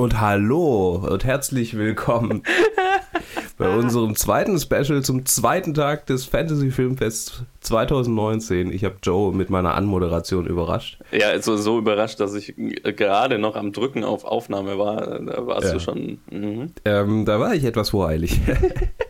und hallo und herzlich willkommen bei unserem zweiten Special zum zweiten Tag des Fantasy Filmfests 2019. Ich habe Joe mit meiner Anmoderation überrascht. Ja, also so überrascht, dass ich gerade noch am Drücken auf Aufnahme war. Da warst ja. du schon. Mhm. Ähm, da war ich etwas voreilig.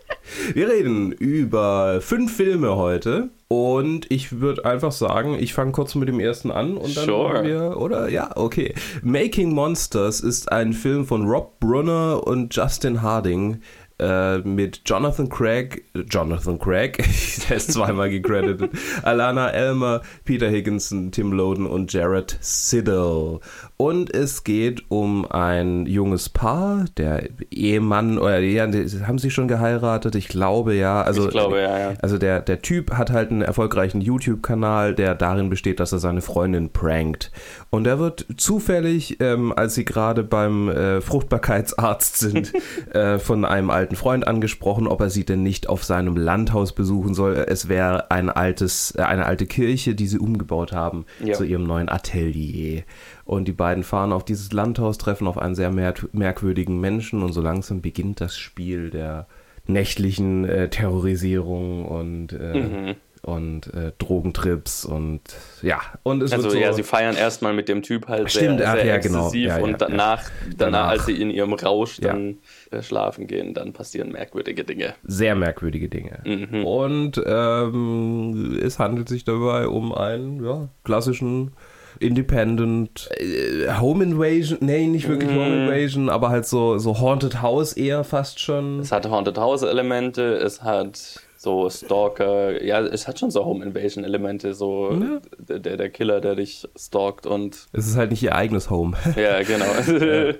Wir reden über fünf Filme heute. Und ich würde einfach sagen, ich fange kurz mit dem ersten an und dann sure. wir, oder? Ja, okay. Making Monsters ist ein Film von Rob Brunner und Justin Harding äh, mit Jonathan Craig, Jonathan Craig, der ist zweimal gecredited, Alana Elmer, Peter Higginson, Tim Loden und Jared Siddle. Und es geht um ein junges Paar, der Ehemann, oder ja, haben sie schon geheiratet? Ich glaube ja. Also, ich glaube ja, ja. Also der, der Typ hat halt einen erfolgreichen YouTube-Kanal, der darin besteht, dass er seine Freundin prankt. Und er wird zufällig, ähm, als sie gerade beim äh, Fruchtbarkeitsarzt sind, äh, von einem alten Freund angesprochen, ob er sie denn nicht auf seinem Landhaus besuchen soll. Es wäre ein altes, äh, eine alte Kirche, die sie umgebaut haben ja. zu ihrem neuen Atelier. Und die beiden fahren auf dieses Landhaus, treffen auf einen sehr merkwürdigen Menschen und so langsam beginnt das Spiel der nächtlichen äh, Terrorisierung und, äh, mhm. Und äh, Drogentrips und ja. Und es also so, ja, sie feiern erstmal mit dem Typ halt stimmt, sehr, sehr ja, genau. ja, und danach, danach, danach, als sie in ihrem Rausch dann äh, schlafen gehen, dann passieren merkwürdige Dinge. Sehr merkwürdige Dinge. Mhm. Und ähm, es handelt sich dabei um einen ja, klassischen Independent, äh, Home Invasion, nee, nicht wirklich mm. Home Invasion, aber halt so, so Haunted House eher fast schon. Es hat Haunted House Elemente, es hat so Stalker, ja, es hat schon so Home Invasion Elemente, so ja. der, der Killer, der dich stalkt und. Es ist halt nicht ihr eigenes Home. Ja, genau. ja.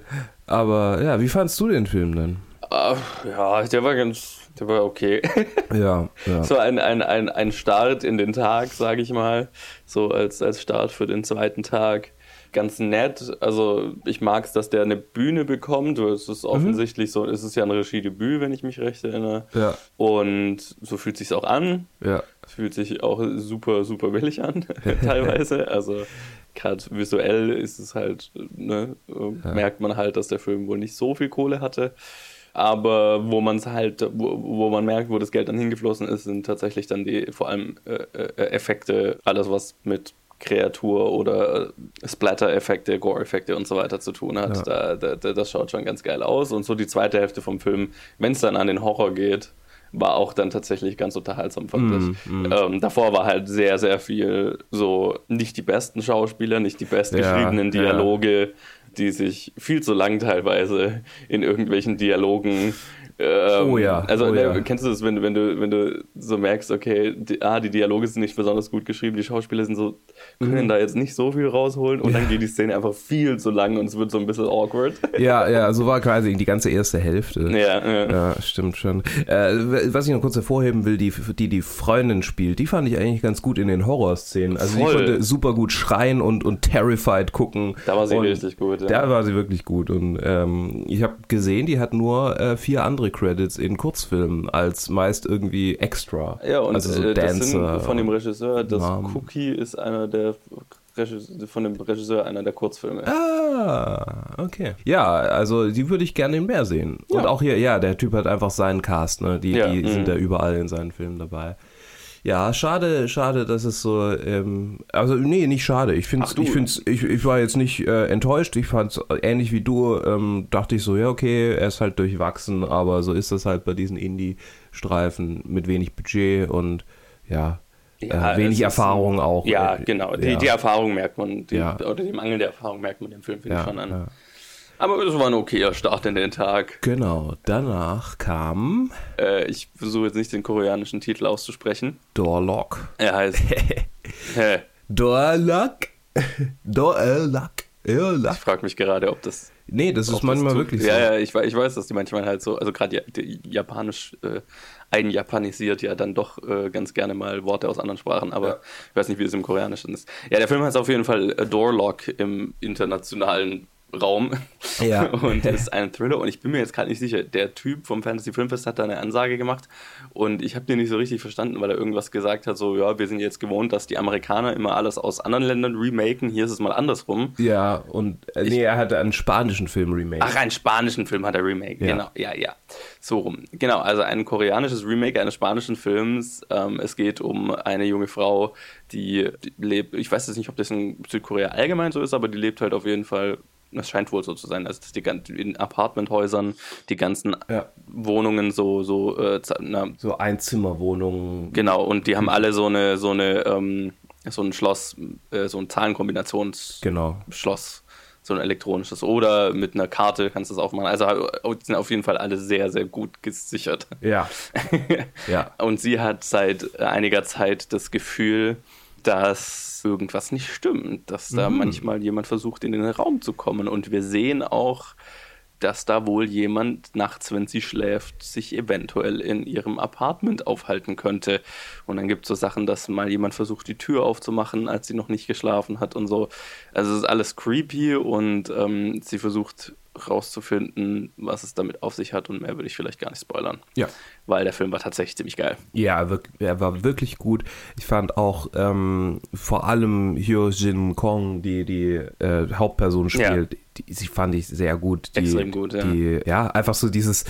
Aber ja, wie fandst du den Film denn? Ja, der war ganz der war okay. Ja, ja. So ein, ein, ein, ein Start in den Tag, sage ich mal. So als, als Start für den zweiten Tag. Ganz nett. Also ich mag es, dass der eine Bühne bekommt. Es ist mhm. offensichtlich mhm. so, es ist ja ein Regiedebüt, wenn ich mich recht erinnere. Ja. Und so fühlt sich auch an. Ja. Es fühlt sich auch super, super billig an, teilweise. Also gerade visuell ist es halt, ne, ja. merkt man halt, dass der Film wohl nicht so viel Kohle hatte. Aber wo man es halt, wo, wo, man merkt, wo das Geld dann hingeflossen ist, sind tatsächlich dann die vor allem äh, äh Effekte, alles was mit Kreatur oder äh, Splatter-Effekte, Gore-Effekte und so weiter zu tun hat. Ja. Da, da, das schaut schon ganz geil aus. Und so die zweite Hälfte vom Film, wenn es dann an den Horror geht, war auch dann tatsächlich ganz unterhaltsam, fand mm, ich. Mm. Ähm, davor war halt sehr, sehr viel so nicht die besten Schauspieler, nicht die bestgeschriebenen ja, Dialoge. Ja die sich viel zu lang teilweise in irgendwelchen Dialogen ähm, oh ja. Also oh ja. kennst du das, wenn, wenn, du, wenn du so merkst, okay, die, ah, die Dialoge sind nicht besonders gut geschrieben, die Schauspieler sind so, können mhm. da jetzt nicht so viel rausholen und ja. dann geht die Szene einfach viel zu lang und es wird so ein bisschen awkward. Ja, ja, so war quasi die ganze erste Hälfte. Ja, ja. ja stimmt schon. Äh, was ich noch kurz hervorheben will, die, die die Freundin spielt, die fand ich eigentlich ganz gut in den Horrorszenen. Also Voll. die konnte super gut schreien und, und terrified gucken. Da war sie richtig gut. Ja. Da war sie wirklich gut und ähm, ich habe gesehen, die hat nur äh, vier andere Credits in Kurzfilmen als meist irgendwie extra. Ja, und also so äh, das sind von dem Regisseur, das Namen. Cookie ist einer der von dem Regisseur einer der Kurzfilme. Ah, okay. Ja, also die würde ich gerne in mehr sehen. Ja. Und auch hier, ja, der Typ hat einfach seinen Cast, ne? Die, ja. die sind mhm. da überall in seinen Filmen dabei. Ja, schade, schade, dass es so, ähm, also nee, nicht schade. Ich finde ich find's, ich, ich war jetzt nicht äh, enttäuscht. Ich fand es ähnlich wie du, ähm, dachte ich so, ja, okay, er ist halt durchwachsen, aber so ist das halt bei diesen Indie-Streifen mit wenig Budget und ja, ja, äh, wenig Erfahrung ist, auch. Ja, genau. Die, ja. die Erfahrung merkt man, die, ja. oder die Mangel der Erfahrung merkt man dem Film, finde ich schon an. Aber es war ein okayer Start in den Tag. Genau. Danach kam. Äh, ich versuche jetzt nicht den koreanischen Titel auszusprechen. Dorlock. Er heißt. Dorlock. Dorlock. Ich frage mich gerade, ob das. Nee, das ist manchmal das wirklich so. Ja, ja, ich, ich weiß, dass die manchmal halt so, also gerade japanisch äh, einjapanisiert ja dann doch äh, ganz gerne mal Worte aus anderen Sprachen, aber ja. ich weiß nicht, wie es im Koreanischen ist. Ja, der Film heißt auf jeden Fall Doorlock im internationalen Raum Ja. und ist ein Thriller und ich bin mir jetzt gerade nicht sicher, der Typ vom Fantasy Filmfest hat da eine Ansage gemacht und ich habe den nicht so richtig verstanden, weil er irgendwas gesagt hat, so ja, wir sind jetzt gewohnt, dass die Amerikaner immer alles aus anderen Ländern remaken, hier ist es mal andersrum. Ja, und äh, nee, er hatte einen spanischen Film remake. Ach, einen spanischen Film hat er remake, Ja. genau, ja, ja, so rum. Genau, also ein koreanisches Remake eines spanischen Films. Ähm, es geht um eine junge Frau, die, die lebt, ich weiß jetzt nicht, ob das in Südkorea allgemein so ist, aber die lebt halt auf jeden Fall, das scheint wohl so zu sein, dass die ganzen in Apartmenthäusern die ganzen Ja. Wohnungen so, so, äh, na, So Einzimmerwohnungen. genau, und die haben alle so eine, so eine, ähm, so ein Schloss, äh, so ein Zahlenkombinations- Genau. Schloss, so ein elektronisches. Oder mit einer Karte kannst du es aufmachen. Also sind auf jeden Fall alle sehr, sehr gut gesichert. Ja. ja. Und sie hat seit einiger Zeit das Gefühl, dass irgendwas nicht stimmt, dass da manchmal jemand versucht, in den Raum zu kommen. Und wir sehen auch, dass da wohl jemand nachts, wenn sie schläft, sich eventuell in ihrem Apartment aufhalten könnte. Und dann gibt es so Sachen, dass mal jemand versucht, die Tür aufzumachen, als sie noch nicht geschlafen hat und so. Also es ist alles creepy und ähm, sie versucht rauszufinden, was es damit auf sich hat und mehr würde ich vielleicht gar nicht spoilern. Ja. Weil der Film war tatsächlich ziemlich geil. Ja, er, war wirklich gut. Ich fand auch ähm, vor allem Hyo Jin Kong, die die äh, Hauptperson spielt, die, sie fand ich sehr gut. Die, Extrem gut, ja. Die, ja, einfach so dieses,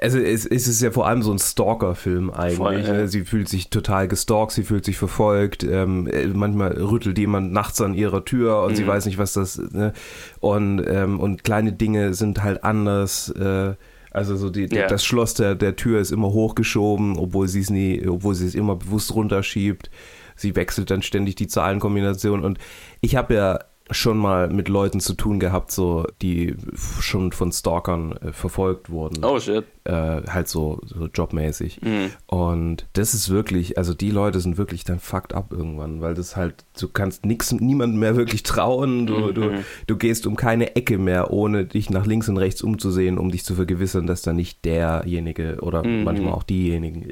also es, es ist ja vor allem so ein Stalker-Film eigentlich. Voll, ja. ne? Sie fühlt sich total gestalkt, sie fühlt sich verfolgt. Ähm, äh, manchmal rüttelt jemand nachts an ihrer Tür und sie Mhm. weiß nicht, was das. Ne? Und ähm, und kleine Dinge sind halt anders. Äh, also so die, Ja. das Schloss der, der Tür ist immer hochgeschoben, obwohl sie es nie, obwohl sie es immer bewusst runterschiebt. Sie wechselt dann ständig die Zahlenkombination und ich habe ja schon mal mit Leuten zu tun gehabt, so die schon von Stalkern äh, verfolgt wurden, Oh shit. äh, halt so, so jobmäßig. Mhm. Und das ist wirklich, also die Leute sind wirklich dann fucked up irgendwann, weil das halt, du kannst nix, niemandem mehr wirklich trauen, du, du, Mhm. du gehst um keine Ecke mehr, ohne dich nach links und rechts umzusehen, um dich zu vergewissern, dass da nicht derjenige oder Mhm. manchmal auch diejenige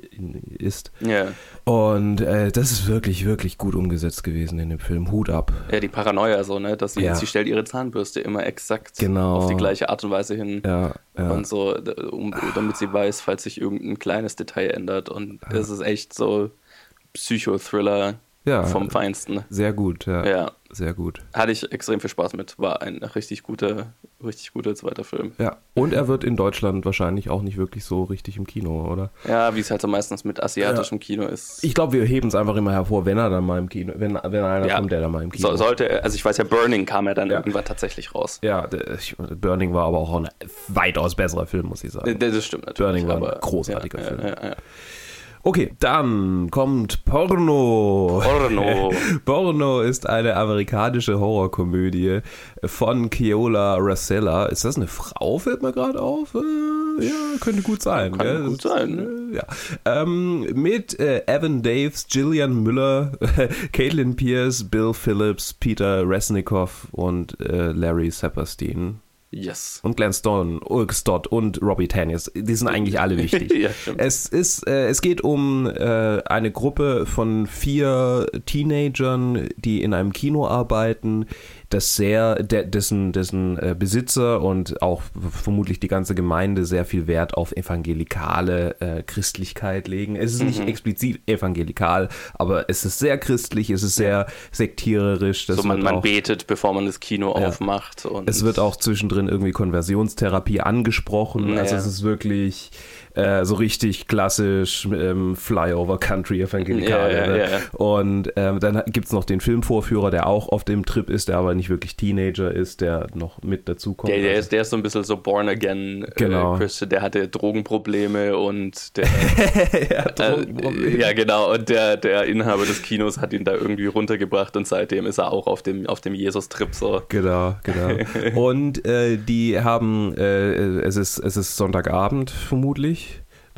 ist. Ja. Und äh, das ist wirklich, wirklich gut umgesetzt gewesen in dem Film. Hut ab. ja, die Paranoia so, ne? Dass sie, Ja. sie stellt ihre Zahnbürste immer exakt Genau. auf die gleiche Art und Weise hin. Ja, ja. Und so, um, damit sie weiß, falls sich irgendein kleines Detail ändert. Und das ist echt so Psychothriller Ja. vom Feinsten. Sehr gut, ja. Ja. Sehr gut. Hatte ich extrem viel Spaß mit. War ein richtig guter, richtig guter zweiter Film. Ja. Und er wird in Deutschland wahrscheinlich auch nicht wirklich so richtig im Kino, oder? Ja, wie es halt so meistens mit asiatischem Kino ist. Ich glaube, wir heben es einfach immer hervor, wenn er dann mal im Kino, wenn, wenn einer Ja. kommt, der dann mal im Kino. So, sollte, also ich weiß ja, Burning kam ja dann Ja. irgendwann tatsächlich raus. ja, ich, Burning war aber auch ein weitaus besserer Film, muss ich sagen. Das stimmt natürlich. Burning war ein großartiger ja, Film. Ja, ja, ja. Okay, dann kommt Porno. Porno. Porno ist eine amerikanische Horrorkomödie von Keola Racella. Ist das eine Frau, fällt mir gerade auf? Äh, ja, könnte gut sein. Kann gell? gut sein. äh, Ja. Ähm, mit äh, Evan Daves, Gillian Müller, Caitlin Pierce, Bill Phillips, Peter Resnikoff und äh, Larry Saperstein. Yes. Und Glenn Stone, Ulk Stott und Robbie Tannis. Die sind eigentlich alle wichtig. Ja. Es ist, äh, es geht um äh, eine Gruppe von vier Teenagern, die in einem Kino arbeiten, das sehr, de, dessen, dessen äh, Besitzer und auch vermutlich die ganze Gemeinde sehr viel Wert auf evangelikale äh, Christlichkeit legen. Es ist Mhm. nicht explizit evangelikal, aber es ist sehr christlich, es ist sehr sektiererisch. Das so man, man auch, betet, bevor man das Kino Ja. aufmacht. Und es wird auch zwischendrin irgendwie Konversionstherapie angesprochen. Ja, also ja. es ist wirklich äh, so richtig klassisch ähm, Flyover Country Evangelikal. Ja, ja, ne? ja. Und ähm, dann gibt's noch den Filmvorführer, der auch auf dem Trip ist, der aber nicht wirklich Teenager ist, der noch mit dazukommt. der, der, Also- ist, der ist so ein bisschen so born again Genau. äh, Christian. Der hatte Drogenprobleme und der, ja, äh, ja genau und der, der Inhaber des Kinos hat ihn da irgendwie runtergebracht und seitdem ist er auch auf dem auf dem Jesus-Trip so. Genau, genau. Und äh, die haben, äh, es, ist, es ist Sonntagabend vermutlich.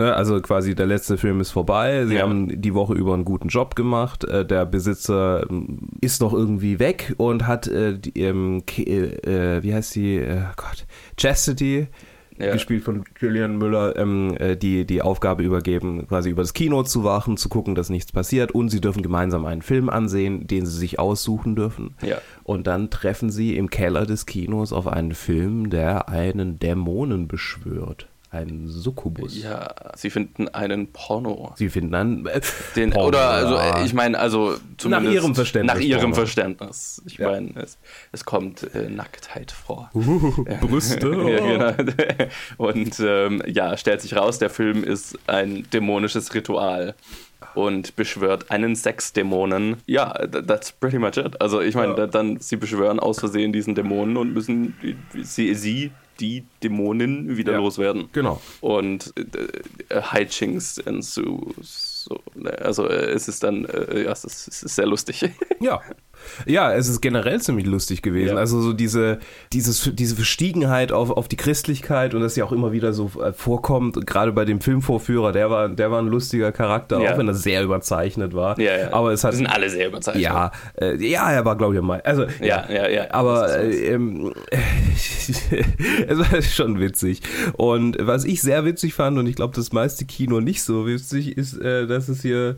Ne? Also quasi der letzte Film ist vorbei. Sie Ja. haben die Woche über einen guten Job gemacht. Äh, der Besitzer ähm, ist noch irgendwie weg und hat, äh, die, ähm, Ke- äh, wie heißt sie? Äh, Gott, Chastity. ja. gespielt von Julian Müller, ähm, äh, die die Aufgabe übergeben, quasi über das Kino zu wachen, zu gucken, dass nichts passiert und sie dürfen gemeinsam einen Film ansehen, den sie sich aussuchen dürfen. Ja. Und dann treffen sie im Keller des Kinos auf einen Film, der einen Dämonen beschwört. Ein Succubus. Ja, sie finden einen Porno. Sie finden einen. Äh, Den, Porno, oder, also, ich meine, also Nach ihrem Verständnis. Nach ihrem Porno. Verständnis. Ich Ja. meine, es, es kommt äh, Nacktheit vor. Uh, Brüste. ja, genau. Und ähm, ja, stellt sich raus, der Film ist ein dämonisches Ritual und beschwört einen Sexdämonen. Ja, th- that's pretty much it. Also ich meine, Ja. da- dann sie beschwören aus Versehen diesen Dämonen und müssen sie, sie die Dämonen wieder Ja. loswerden. Genau. Und äh, äh, Hijinks ensue. So, ne, also äh, es ist dann, äh, ja, es ist, es ist sehr lustig. Ja. Ja, es ist generell ziemlich lustig gewesen. Ja. Also so diese, dieses, diese Verstiegenheit auf, auf die Christlichkeit und das ja auch immer wieder so äh, vorkommt, gerade bei dem Filmvorführer, der war, der war ein lustiger Charakter, Ja. auch wenn er sehr überzeichnet war. ja, ja. Aber es hat sind alle sehr überzeichnet. ja, äh, ja, er war glaube ich mal. Also Ja, ja, ja. Aber Das ist äh, ähm, es war schon witzig. Und was ich sehr witzig fand, und ich glaube, das meiste Kino nicht so witzig, ist, äh, dass es hier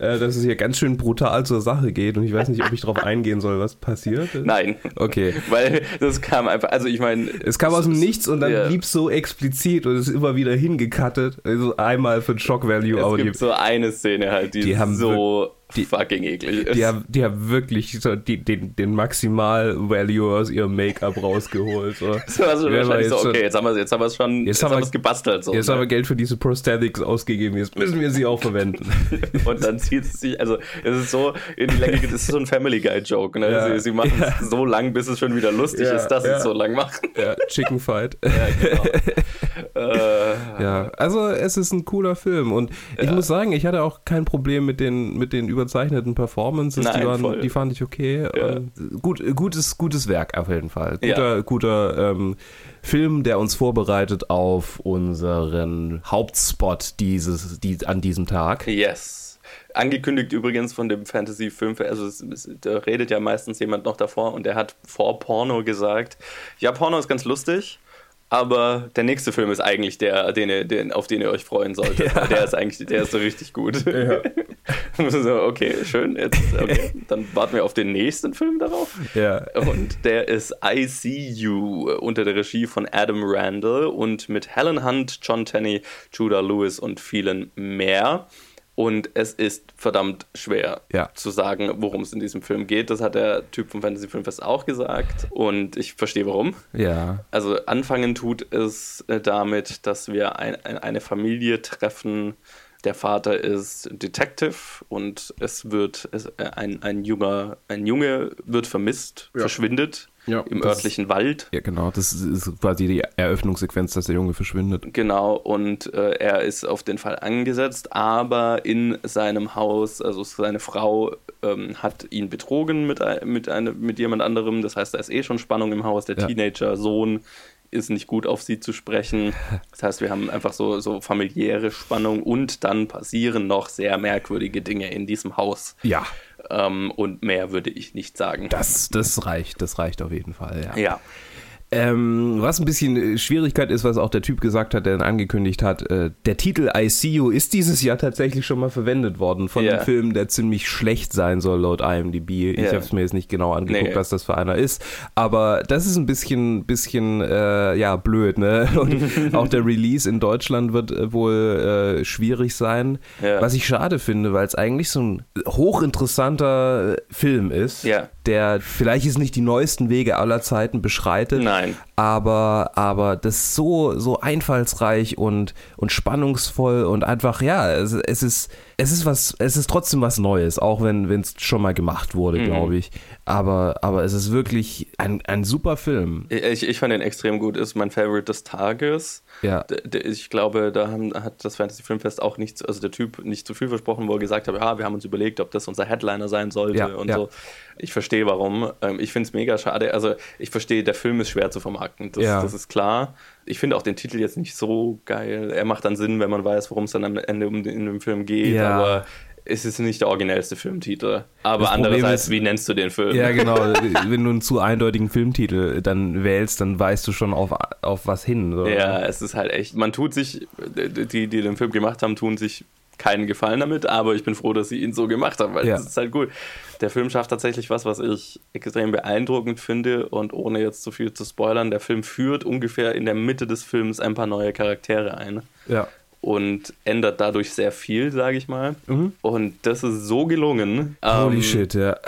äh, dass es hier ganz schön brutal zur Sache geht und ich weiß nicht, ob ich darauf eingehen soll, was passiert ist. Nein. Okay. Weil das kam einfach, also ich meine. Es kam aus dem Nichts und dann Ja. blieb so explizit und ist immer wieder hingekattet. Also einmal für Shock Value, Es aber die, gibt so eine Szene halt, die, die haben so die- fucking eklig ist. die, haben, die haben wirklich so die, den, den Maximal-Value aus ihrem Make-up rausgeholt. So. so, also Ja, wahrscheinlich so, okay, jetzt haben wir es jetzt haben wir es schon, Jetzt jetzt, haben wir- es gebastelt. So, Jetzt ne? haben wir Geld für diese Prosthetics ausgegeben, jetzt müssen wir sie auch verwenden. Und dann zieht es sich, also es ist so in die Länge, das ist so ein Family Guy Joke. Ne? Ja. Sie, sie machen es so lang, bis es schon wieder lustig Ja, ist, dass sie ja. es so lang machen. ja, Chicken Fight. Ja, genau. äh, Ja, also es ist ein cooler Film und ich muss sagen, ich hatte auch kein Problem mit den, mit den überzeichneten Performances, die, Nein, waren, voll. die fand ich okay. Ja. Gut, gutes, gutes Werk auf jeden Fall. Ja. Guter, guter ähm, Film, der uns vorbereitet auf unseren Hauptspot dieses, die, an diesem Tag. Yes. Angekündigt übrigens von dem Fantasy-Film, also es, es, da redet ja meistens jemand noch davor und der hat vor Porno gesagt, ja, Porno ist ganz lustig, aber der nächste Film ist eigentlich der, den, ihr- den, auf den ihr euch freuen solltet. weil Der ist eigentlich, der ist so richtig gut. Ja. so, okay, schön, jetzt, okay, dann warten wir auf den nächsten Film darauf. Ja. Und der ist I See You unter der Regie von Adam Randall und mit Helen Hunt, John Tenney, Judah Lewis und vielen mehr. Und es ist verdammt schwer Ja. zu sagen, worum es in diesem Film geht. Das hat der Typ vom Fantasy Filmfest auch gesagt. Und ich verstehe warum. Ja. Also anfangen tut es äh, damit, dass wir ein, ein, eine Familie treffen. Der Vater ist Detective und es wird es, äh, ein, ein junger ein Junge wird vermisst, Ja. verschwindet Ja, im örtlichen Wald. Ja, genau. Das ist quasi die Eröffnungssequenz, dass der Junge verschwindet. Genau, und äh, er ist auf den Fall angesetzt, aber in seinem Haus, also seine Frau ähm, hat ihn betrogen mit, mit, eine, mit jemand anderem. Das heißt, da ist eh schon Spannung im Haus. Der Ja. Teenager-Sohn ist nicht gut auf sie zu sprechen. Das heißt, wir haben einfach so, so familiäre Spannung und dann passieren noch sehr merkwürdige Dinge in diesem Haus. Ja. Ähm, und mehr würde ich nicht sagen. Das, das reicht, das reicht auf jeden Fall, ja. ja. Ähm, was ein bisschen äh, Schwierigkeit ist, was auch der Typ gesagt hat, der angekündigt hat, äh, der Titel I See You ist dieses Jahr tatsächlich schon mal verwendet worden von Ja. einem Film, der ziemlich schlecht sein soll laut IMDb. Ich Ja. habe es mir jetzt nicht genau angeguckt, Nee. was das für einer ist, aber das ist ein bisschen, bisschen äh, ja blöd, ne? Und auch der Release in Deutschland wird äh, wohl äh, schwierig sein, Ja. was ich schade finde, weil es eigentlich so ein hochinteressanter äh, Film ist, der vielleicht ist nicht die neuesten Wege aller Zeiten beschreitet, Nein. Aber, aber das so, so einfallsreich und, und spannungsvoll und einfach, ja, es, es ist, es ist was, es ist trotzdem was Neues, auch wenn es schon mal gemacht wurde, Mhm. glaube ich. Aber, aber es ist wirklich ein, ein super Film. Ich, ich fand den extrem gut, ist mein Favorite des Tages. Ja. Ich glaube, da haben, hat das Fantasy Filmfest auch nicht, also der Typ nicht zu viel versprochen, wo er gesagt hat, ja, wir haben uns überlegt, ob das unser Headliner sein sollte Ja, und ja. so. Ich verstehe warum. Ähm, Ich finde es mega schade. Also ich verstehe, der Film ist schwer zu vermarkten. Das, Ja. das ist klar. Ich finde auch den Titel jetzt nicht so geil. Er macht dann Sinn, wenn man weiß, worum es dann am Ende um den, in dem Film geht. Ja. Aber ist es nicht der originellste Filmtitel. Aber andererseits, ist- wie nennst du den Film? Ja, genau. Wenn du einen zu eindeutigen Filmtitel dann wählst, dann weißt du schon auf, auf was hin. So. Ja, es ist halt echt, man tut sich, die, die den Film gemacht haben, tun sich keinen Gefallen damit, aber ich bin froh, dass sie ihn so gemacht haben, weil Ja. das ist halt gut. Der Film schafft tatsächlich was, was ich extrem beeindruckend finde und ohne jetzt zu viel zu spoilern, der Film führt ungefähr in der Mitte des Films ein paar neue Charaktere ein Ja. und ändert dadurch sehr viel, sage ich mal. Mhm. Und das ist so gelungen. Holy Ähm, shit, ja.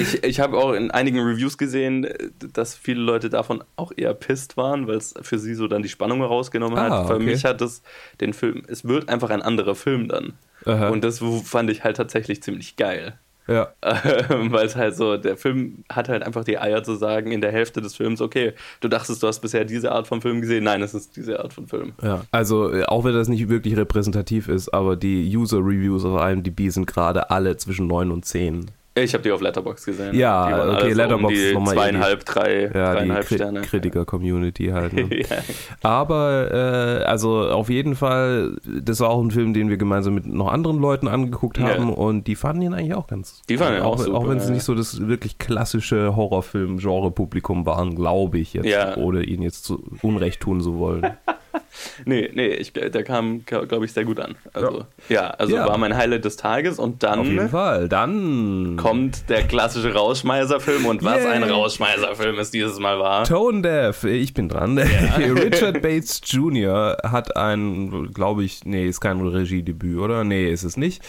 Ich, ich habe auch in einigen Reviews gesehen, dass viele Leute davon auch eher pisst waren, weil es für sie so dann die Spannung rausgenommen hat. Ah, Für okay. mich hat es den Film, es wird einfach ein anderer Film dann. Aha. Und das fand ich halt tatsächlich ziemlich geil. ja. weil es halt so, der Film hat halt einfach die Eier zu sagen in der Hälfte des Films, okay, du dachtest, du hast bisher diese Art von Film gesehen. Nein, es ist diese Art von Film. Ja, also auch wenn das nicht wirklich repräsentativ ist, aber die User-Reviews auf IMDb sind gerade alle zwischen 9 und 10. Ich habe die auf Letterbox gesehen. Ja, die okay, Letterboxd um ist die noch mal zweieinhalb, drei, Ja, die dreieinhalb Kri Sterne. Kritiker-Community halt. Ne? ja. Aber äh, also auf jeden Fall, das war auch ein Film, den wir gemeinsam mit noch anderen Leuten angeguckt Ja. haben und die fanden ihn eigentlich auch ganz. Die fanden ihn auch super, Auch wenn es ja. nicht so das wirklich klassische Horrorfilm-Genre-Publikum waren, glaube ich jetzt, Ja. ohne ihnen jetzt zu Unrecht tun zu wollen. Nee, nee, ich, der kam, glaube ich, sehr gut an. Also, ja, also Ja. war mein Highlight des Tages und auf jeden dann Fall. Dann kommt der klassische Rausschmeißerfilm und was Yay. ein Rausschmeißerfilm es dieses Mal war. Tone Deaf, ich bin dran. Richard Bates Jr. hat ein, glaube ich, nee, ist kein Regiedebüt, oder? Nee, ist es nicht.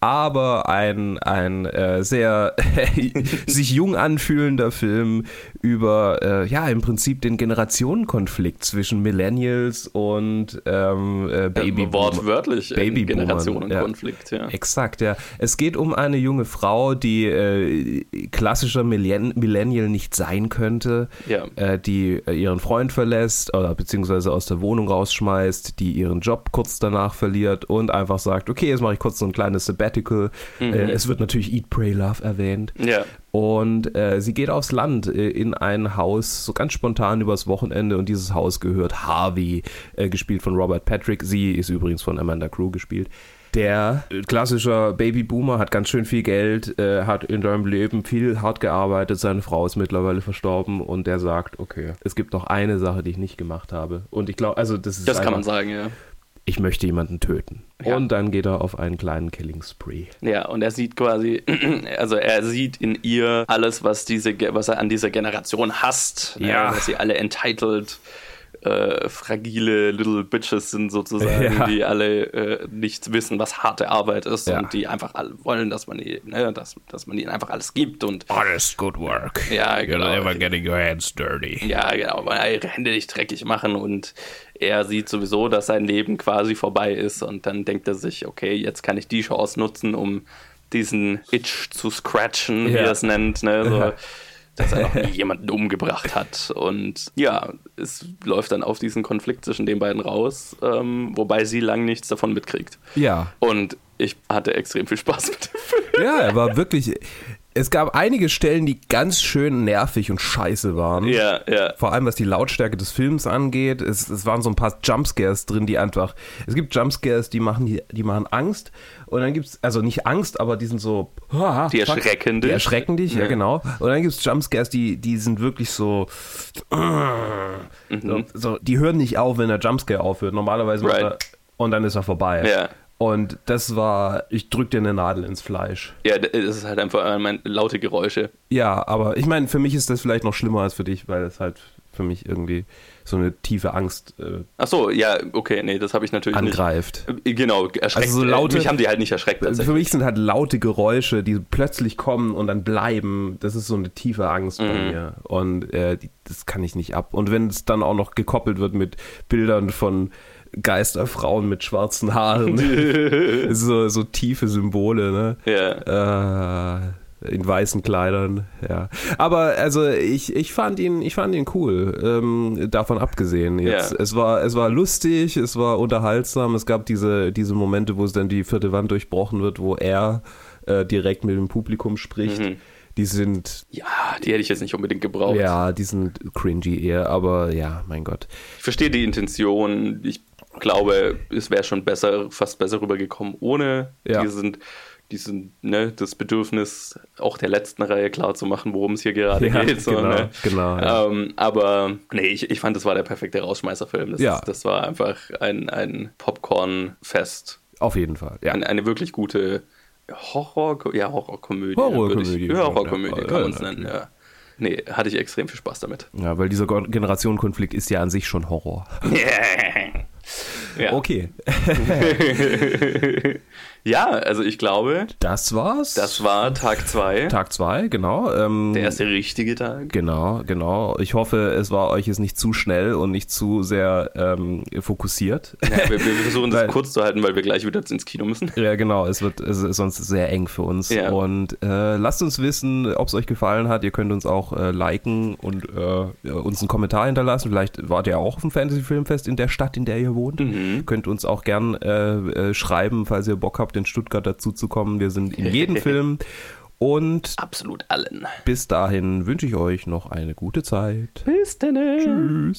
Aber ein, ein äh, sehr sich jung anfühlender Film über, äh, ja, im Prinzip den Generationenkonflikt zwischen Millennials und ähm, äh, Baby Ähm, Wortwörtlich ein Babyboomern, Generationenkonflikt, ja. Exakt, ja. Es geht um eine junge Frau, die äh, klassischer Millenn Millennial nicht sein könnte, Ja. äh, die äh, ihren Freund verlässt oder beziehungsweise aus der Wohnung rausschmeißt, die ihren Job kurz danach verliert und einfach sagt, okay, jetzt mache ich kurz so ein kleines Sabbatical. Äh, es wird natürlich Eat, Pray, Love erwähnt. Ja, Und äh, sie geht aufs Land äh, in ein Haus, so ganz spontan übers Wochenende. Und dieses Haus gehört Harvey, äh, gespielt von Robert Patrick. Sie ist übrigens von Amanda Crew gespielt. Der klassischer Babyboomer hat ganz schön viel Geld, äh, hat in seinem Leben viel hart gearbeitet. Seine Frau ist mittlerweile verstorben und der sagt, okay, es gibt noch eine Sache, die ich nicht gemacht habe. Und ich glaube, also das ist das kann man einfach- sagen, ja. Ich möchte jemanden töten. Ja. Und dann geht er auf einen kleinen Killing Spree. Ja, und er sieht quasi, also er sieht in ihr alles, was diese, was er an dieser Generation hasst, Ja. äh, dass sie alle entitled, äh, fragile Little Bitches sind sozusagen, Ja. die alle äh, nicht wissen, was harte Arbeit ist Ja. und die einfach alle wollen, dass man, ihnen, ne, dass, dass man ihnen einfach alles gibt und Honest good work. Ja, genau. getting your hands dirty. ja, genau, weil ihre Hände nicht dreckig machen und er sieht sowieso, dass sein Leben quasi vorbei ist und dann denkt er sich, okay, jetzt kann ich die Chance nutzen, um diesen Itch zu scratchen, wie Ja. er es nennt, ne, so, Ja. Dass er noch nie jemanden umgebracht hat und ja, es läuft dann auf diesen Konflikt zwischen den beiden raus, ähm, wobei sie lang nichts davon mitkriegt. Ja. Und ich hatte extrem viel Spaß mit dem Film. Ja, er war wirklich. Es gab einige Stellen, die ganz schön nervig und scheiße waren. Ja, ja. Vor allem was die Lautstärke des Films angeht. Es, es waren so ein paar Jumpscares drin, die einfach. Es gibt Jumpscares, die machen, die, die machen Angst. Und dann gibt's, also nicht Angst, aber die sind so. ah, Die erschrecken Die dich. erschrecken dich, ja, Ja. genau. Und dann gibt's Jumpscares, die, die sind wirklich so, Mhm. so, so. Die hören nicht auf, wenn der Jumpscare aufhört. Normalerweise Right. er, und dann ist er vorbei. Ja. Und das war, ich drück dir eine Nadel ins Fleisch. Ja, das ist halt einfach äh, mein, laute Geräusche. Ja, aber ich meine, für mich ist das vielleicht noch schlimmer als für dich, weil es halt für mich irgendwie so eine tiefe Angst äh, Ach so, ja, okay, nee, das habe ich natürlich angreift. nicht. Äh, Genau, erschreckt. Also so laute- mich haben die halt nicht erschreckt Für mich sind halt laute Geräusche, die plötzlich kommen und dann bleiben. Das ist so eine tiefe Angst bei Mhm. mir. Und äh, die, das kann ich nicht ab. Und wenn es dann auch noch gekoppelt wird mit Bildern von Geisterfrauen mit schwarzen Haaren, so, so tiefe Symbole, ne? Ja. Äh, in weißen Kleidern, ja. Aber also ich, ich fand ihn, ich fand ihn cool. Ähm, davon abgesehen. Jetzt, Ja. es war, es war lustig, es war unterhaltsam. Es gab diese, diese Momente, wo es dann die vierte Wand durchbrochen wird, wo er äh, direkt mit dem Publikum spricht. Mhm. Die sind, ja, die hätte ich jetzt nicht unbedingt gebraucht. ja, die sind cringy eher, aber ja, mein Gott. Ich verstehe die Intention. Ich glaube, es wäre schon besser, fast besser rübergekommen ohne Ja. diesen, diesen, ne, das Bedürfnis auch der letzten Reihe klar zu machen, worum es hier gerade Ja, geht. So, genau, ne? genau, ja. Ähm, aber nee, ich, ich fand, das war der perfekte Rausschmeißerfilm. Das, Ja. das war einfach ein, ein Popcorn-Fest. Auf jeden Fall. Ja. Eine, eine wirklich gute Horror, ja, Horrorkomödie. Horrorkomödie, Ja, Horrorkomödie kann man es nennen, ja. Nee, hatte ich extrem viel Spaß damit. ja, weil dieser Generationenkonflikt ist ja an sich schon Horror. ja. Okay, ja, also ich glaube, das war's. das war Tag 2. Tag zwei, genau. Ähm, Der erste richtige Tag. Genau, genau. Ich hoffe, es war euch jetzt nicht zu schnell und nicht zu sehr ähm, fokussiert. Ja, wir, wir versuchen das Weil- kurz zu halten, weil wir gleich wieder ins Kino müssen. Ja, genau, es wird es ist sonst sehr eng für uns. Ja. Und äh, lasst uns wissen, ob es euch gefallen hat. Ihr könnt uns auch äh, liken und äh, uns einen Kommentar hinterlassen. Vielleicht wart ihr auch auf dem Fantasy-Filmfest in der Stadt, in der ihr wohnt. Mhm. Könnt uns auch gern äh, äh, schreiben, falls ihr Bock habt, in Stuttgart dazu zu kommen. Wir sind in jedem Film. Und Absolut allen. bis dahin wünsche ich euch noch eine gute Zeit. Bis dann. Tschüss.